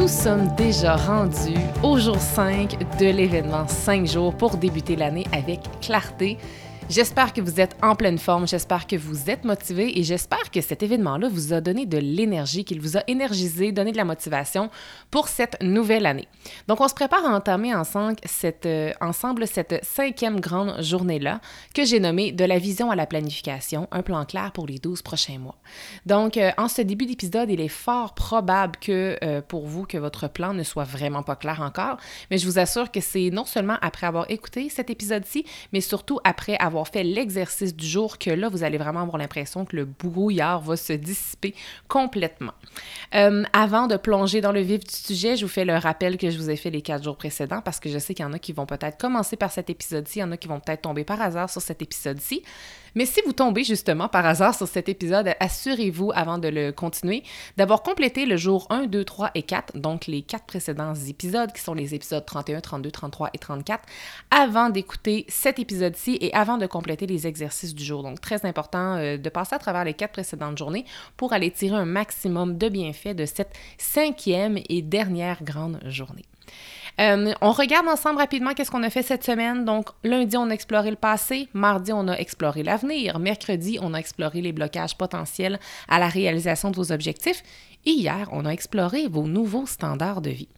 Nous sommes déjà rendus au jour 5 de l'événement 5 jours pour débuter l'année avec clarté. J'espère que vous êtes en pleine forme, j'espère que vous êtes motivé et j'espère que cet événement-là vous a donné de l'énergie, qu'il vous a énergisé, donné de la motivation pour cette nouvelle année. Donc, on se prépare à entamer ensemble cette, euh, ensemble cette cinquième grande journée-là que j'ai nommée De la vision à la planification, un plan clair pour les 12 prochains mois. Donc, euh, en ce début d'épisode, il est fort probable que euh, pour vous, que votre plan ne soit vraiment pas clair encore, mais je vous assure que c'est non seulement après avoir écouté cet épisode-ci, mais surtout après avoir fait l'exercice du jour que là, vous allez vraiment avoir l'impression que le brouillard va se dissiper complètement. Euh, avant de plonger dans le vif du sujet, je vous fais le rappel que je vous ai fait les quatre jours précédents parce que je sais qu'il y en a qui vont peut-être commencer par cet épisode-ci, il y en a qui vont peut-être tomber par hasard sur cet épisode-ci. Mais si vous tombez justement par hasard sur cet épisode, assurez-vous, avant de le continuer, d'avoir complété le jour 1, 2, 3 et 4, donc les quatre précédents épisodes, qui sont les épisodes 31, 32, 33 et 34, avant d'écouter cet épisode-ci et avant de compléter les exercices du jour. Donc, très important euh, de passer à travers les quatre précédentes journées pour aller tirer un maximum de bienfaits de cette cinquième et dernière grande journée. Euh, on regarde ensemble rapidement qu'est-ce qu'on a fait cette semaine. Donc, lundi, on a exploré le passé. Mardi, on a exploré l'avenir. Mercredi, on a exploré les blocages potentiels à la réalisation de vos objectifs. Hier, on a exploré vos nouveaux standards de vie.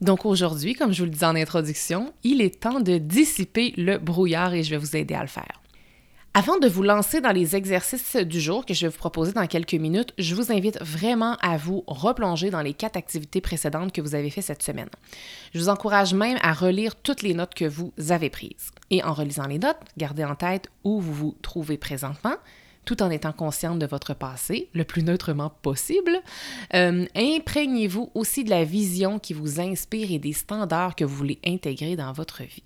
Donc aujourd'hui, comme je vous le disais en introduction, il est temps de dissiper le brouillard et je vais vous aider à le faire. Avant de vous lancer dans les exercices du jour que je vais vous proposer dans quelques minutes, je vous invite vraiment à vous replonger dans les quatre activités précédentes que vous avez faites cette semaine. Je vous encourage même à relire toutes les notes que vous avez prises. Et en relisant les notes, gardez en tête où vous vous trouvez présentement, tout en étant consciente de votre passé, le plus neutrement possible. Euh, imprégnez-vous aussi de la vision qui vous inspire et des standards que vous voulez intégrer dans votre vie.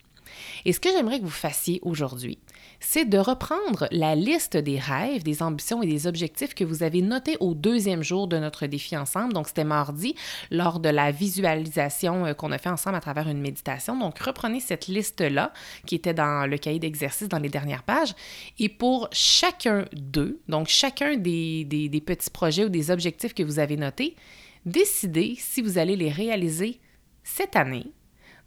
Et ce que j'aimerais que vous fassiez aujourd'hui, c'est de reprendre la liste des rêves, des ambitions et des objectifs que vous avez notés au deuxième jour de notre défi ensemble. Donc, c'était mardi, lors de la visualisation euh, qu'on a fait ensemble à travers une méditation. Donc, reprenez cette liste-là qui était dans le cahier d'exercice dans les dernières pages. Et pour chacun d'eux, donc chacun des, des petits projets ou des objectifs que vous avez notés, décidez si vous allez les réaliser cette année,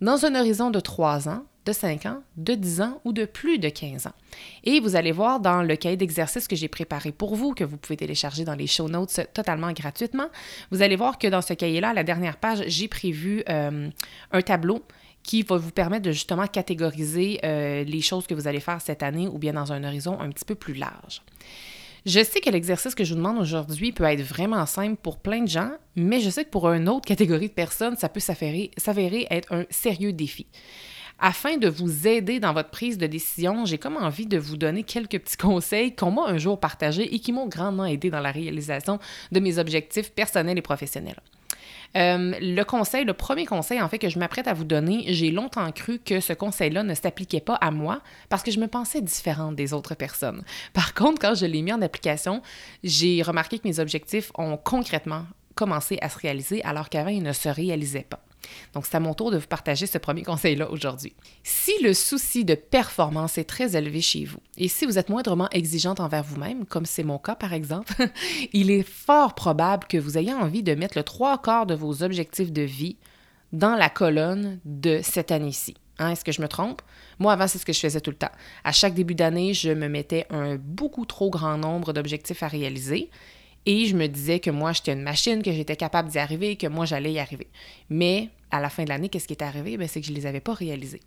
dans un horizon de trois ans, de 5 ans, de 10 ans ou de plus de 15 ans. Et vous allez voir dans le cahier d'exercice que j'ai préparé pour vous, que vous pouvez télécharger dans les show notes totalement gratuitement, vous allez voir que dans ce cahier-là, à la dernière page, j'ai prévu euh, un tableau qui va vous permettre de justement catégoriser euh, les choses que vous allez faire cette année ou bien dans un horizon un petit peu plus large. Je sais que l'exercice que je vous demande aujourd'hui peut être vraiment simple pour plein de gens, mais je sais que pour une autre catégorie de personnes, ça peut s'avérer être un sérieux défi. Afin de vous aider dans votre prise de décision, j'ai comme envie de vous donner quelques petits conseils qu'on m'a un jour partagés et qui m'ont grandement aidé dans la réalisation de mes objectifs personnels et professionnels. Euh, le conseil, le premier conseil en fait que je m'apprête à vous donner, j'ai longtemps cru que ce conseil-là ne s'appliquait pas à moi parce que je me pensais différente des autres personnes. Par contre, quand je l'ai mis en application, j'ai remarqué que mes objectifs ont concrètement commencé à se réaliser alors qu'avant, ils ne se réalisaient pas. Donc, c'est à mon tour de vous partager ce premier conseil-là aujourd'hui. Si le souci de performance est très élevé chez vous et si vous êtes moindrement exigeante envers vous-même, comme c'est mon cas par exemple, il est fort probable que vous ayez envie de mettre le trois quarts de vos objectifs de vie dans la colonne de cette année-ci. Hein, est-ce que je me trompe? Moi, avant, c'est ce que je faisais tout le temps. À chaque début d'année, je me mettais un beaucoup trop grand nombre d'objectifs à réaliser et je me disais que moi, j'étais une machine, que j'étais capable d'y arriver, que moi, j'allais y arriver. Mais à la fin de l'année, qu'est-ce qui est arrivé? Ben, c'est que je ne les avais pas réalisés.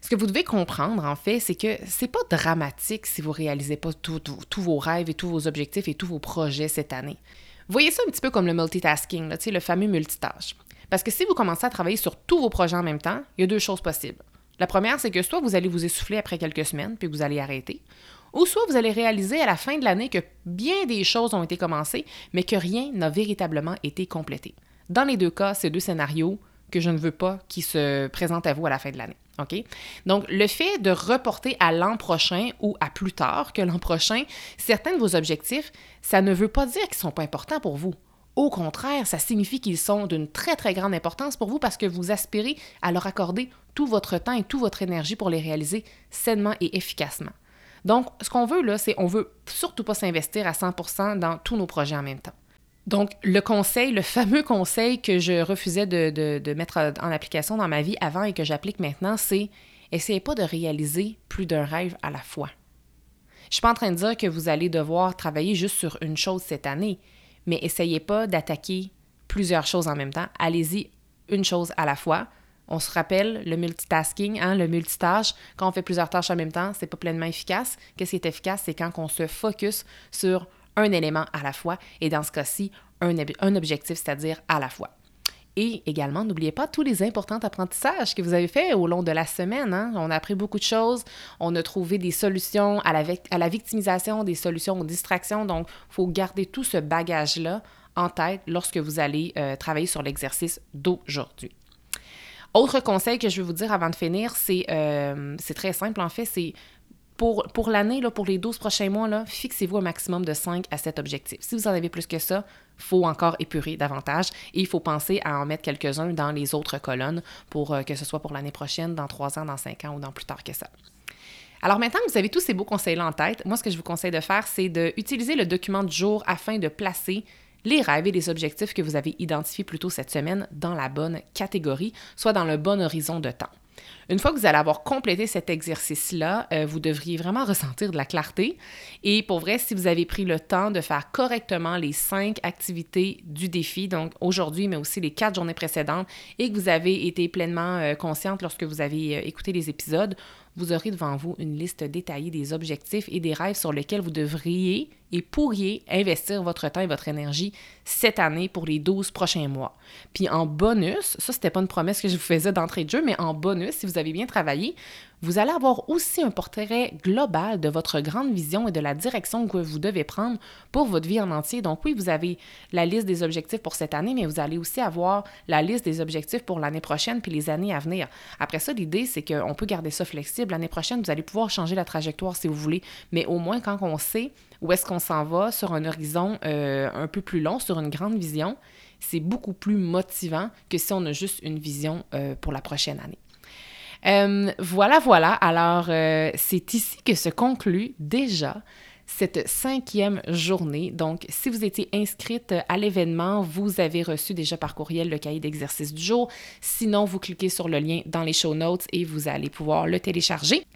Ce que vous devez comprendre, en fait, c'est que c'est pas dramatique si vous réalisez pas tous vos rêves et tous vos objectifs et tous vos projets cette année. Voyez ça un petit peu comme le multitasking, le fameux multitâche. Parce que si vous commencez à travailler sur tous vos projets en même temps, il y a deux choses possibles. La première, c'est que soit vous allez vous essouffler après quelques semaines, puis vous allez arrêter, ou soit vous allez réaliser à la fin de l'année que bien des choses ont été commencées, mais que rien n'a véritablement été complété. Dans les deux cas, c'est deux scénarios que je ne veux pas qui se présentent à vous à la fin de l'année. Donc, le fait de reporter à l'an prochain ou à plus tard que l'an prochain certains de vos objectifs, ça ne veut pas dire qu'ils ne sont pas importants pour vous. Au contraire, ça signifie qu'ils sont d'une très, très grande importance pour vous parce que vous aspirez à leur accorder tout votre temps et toute votre énergie pour les réaliser sainement et efficacement. Donc, ce qu'on veut là, c'est on veut surtout pas s'investir à 100% dans tous nos projets en même temps. Donc, le conseil, le fameux conseil que je refusais de, mettre en application dans ma vie avant et que j'applique maintenant, c'est essayez pas de réaliser plus d'un rêve à la fois. Je suis pas en train de dire que vous allez devoir travailler juste sur une chose cette année, mais essayez pas d'attaquer plusieurs choses en même temps. Allez-y une chose à la fois. On se rappelle le multitasking, hein, le multitâche. Quand on fait plusieurs tâches en même temps, c'est pas pleinement efficace. Qu'est-ce qui est efficace? C'est quand on se focus sur un élément à la fois et dans ce cas-ci, un, objectif, c'est-à-dire à la fois. Et également, n'oubliez pas tous les importants apprentissages que vous avez faits au long de la semaine. Hein. On a appris beaucoup de choses. On a trouvé des solutions à la, à la victimisation, des solutions aux distractions. Donc, il faut garder tout ce bagage-là en tête lorsque vous allez euh, travailler sur l'exercice d'aujourd'hui. Autre conseil que je vais vous dire avant de finir, c'est euh, très simple en fait, c'est pour, pour l'année, pour les 12 prochains mois, fixez-vous un maximum de 5 à 7 objectifs. Si vous en avez plus que ça, faut encore épurer davantage et il faut penser à en mettre quelques-uns dans les autres colonnes pour euh, que ce soit pour l'année prochaine, dans 3 ans, dans 5 ans ou dans plus tard que ça. Alors maintenant que vous avez tous ces beaux conseils-là en tête, moi ce que je vous conseille de faire, c'est d'utiliser le document du jour afin de placer les rêves et les objectifs que vous avez identifiés plus tôt cette semaine dans la bonne catégorie, soit dans le bon horizon de temps. Une fois que vous allez avoir complété cet exercice-là, euh, vous devriez vraiment ressentir de la clarté. Et pour vrai, si vous avez pris le temps de faire correctement les cinq activités du défi, donc aujourd'hui, mais aussi les quatre journées précédentes, et que vous avez été pleinement euh, consciente lorsque vous avez euh, écouté les épisodes, vous aurez devant vous une liste détaillée des objectifs et des rêves sur lesquels vous devriez et pourriez investir votre temps et votre énergie cette année pour les 12 prochains mois. Puis en bonus, ça c'était pas une promesse que je vous faisais d'entrée de jeu, mais en bonus, si vous avez bien travaillé, vous allez avoir aussi un portrait global de votre grande vision et de la direction que vous devez prendre pour votre vie en entier. Donc oui, vous avez la liste des objectifs pour cette année, mais vous allez aussi avoir la liste des objectifs pour l'année prochaine puis les années à venir. Après ça, l'idée, c'est qu'on peut garder ça flexible. L'année prochaine, vous allez pouvoir changer la trajectoire si vous voulez, mais au moins quand on sait où est-ce qu'on s'en va sur un horizon euh, un peu plus long, sur une grande vision, c'est beaucoup plus motivant que si on a juste une vision euh, pour la prochaine année. Euh, voilà, voilà. Alors, euh, c'est ici que se conclut déjà cette cinquième journée. Donc, si vous étiez inscrite à l'événement, vous avez reçu déjà par courriel le cahier d'exercice du jour. Sinon, vous cliquez sur le lien dans les show notes et vous allez pouvoir le télécharger.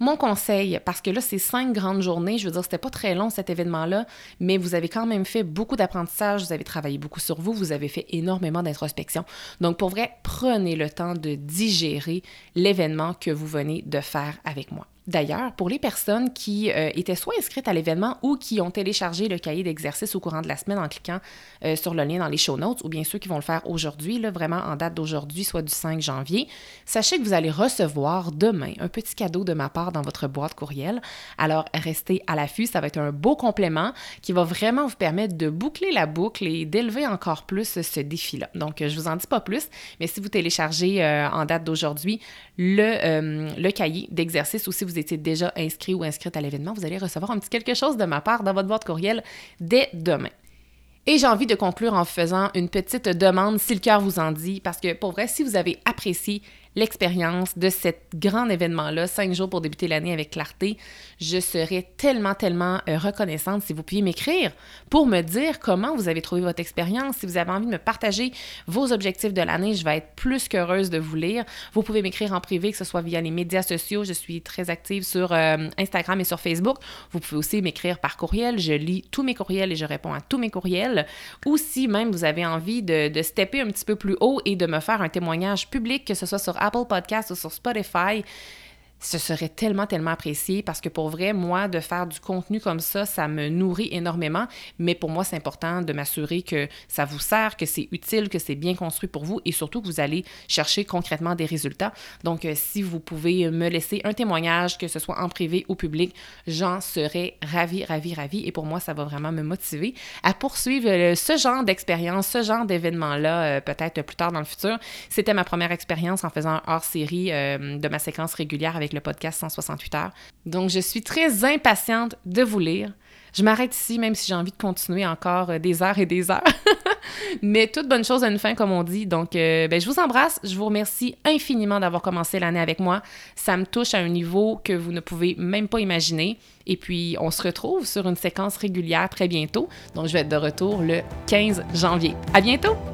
Mon conseil, parce que là, c'est cinq grandes journées, je veux dire, c'était pas très long cet événement-là, mais vous avez quand même fait beaucoup d'apprentissage, vous avez travaillé beaucoup sur vous, vous avez fait énormément d'introspection. Donc, pour vrai, prenez le temps de digérer l'événement que vous venez de faire avec moi. D'ailleurs, pour les personnes qui euh, étaient soit inscrites à l'événement ou qui ont téléchargé le cahier d'exercice au courant de la semaine en cliquant euh, sur le lien dans les show notes, ou bien ceux qui vont le faire aujourd'hui, vraiment en date d'aujourd'hui, soit du 5 janvier, sachez que vous allez recevoir demain un petit cadeau de ma part dans votre boîte courriel. Alors, restez à l'affût, ça va être un beau complément qui va vraiment vous permettre de boucler la boucle et d'élever encore plus ce défi-là. Donc, je vous en dis pas plus, mais si vous téléchargez euh, en date d'aujourd'hui le, le cahier d'exercice ou si vous vous étiez déjà inscrit ou inscrite à l'événement, vous allez recevoir un petit quelque chose de ma part dans votre boîte courriel dès demain. Et j'ai envie de conclure en faisant une petite demande si le cœur vous en dit, parce que pour vrai, si vous avez apprécié l'expérience de cet grand événement-là, cinq jours pour débuter l'année avec clarté. Je serais tellement, tellement euh, reconnaissante si vous pouviez m'écrire pour me dire comment vous avez trouvé votre expérience. Si vous avez envie de me partager vos objectifs de l'année, je vais être plus qu'heureuse de vous lire. Vous pouvez m'écrire en privé, que ce soit via les médias sociaux. Je suis très active sur euh, Instagram et sur Facebook. Vous pouvez aussi m'écrire par courriel. Je lis tous mes courriels et je réponds à tous mes courriels. Ou si même vous avez envie de, de stepper un petit peu plus haut et de me faire un témoignage public, que ce soit sur Apple Podcast ou sur Spotify, ce serait tellement, tellement apprécié parce que pour vrai, moi, de faire du contenu comme ça, ça me nourrit énormément. Mais pour moi, c'est important de m'assurer que ça vous sert, que c'est utile, que c'est bien construit pour vous et surtout que vous allez chercher concrètement des résultats. Donc, euh, si vous pouvez me laisser un témoignage, que ce soit en privé ou public, j'en serais ravie, ravie, ravie. Et pour moi, ça va vraiment me motiver à poursuivre euh, ce genre d'expérience, ce genre d'événement-là, euh, peut-être plus tard dans le futur. C'était ma première expérience en faisant hors-série de ma séquence régulière avec le podcast 168 heures. Donc, je suis très impatiente de vous lire. Je m'arrête ici, même si j'ai envie de continuer encore euh, des heures et des heures. Mais toute bonne chose a une fin, comme on dit. Donc, euh, ben, je vous embrasse. Je vous remercie infiniment d'avoir commencé l'année avec moi. Ça me touche à un niveau que vous ne pouvez même pas imaginer. Et puis, on se retrouve sur une séquence régulière très bientôt. Donc, je vais être de retour le 15 janvier. À bientôt!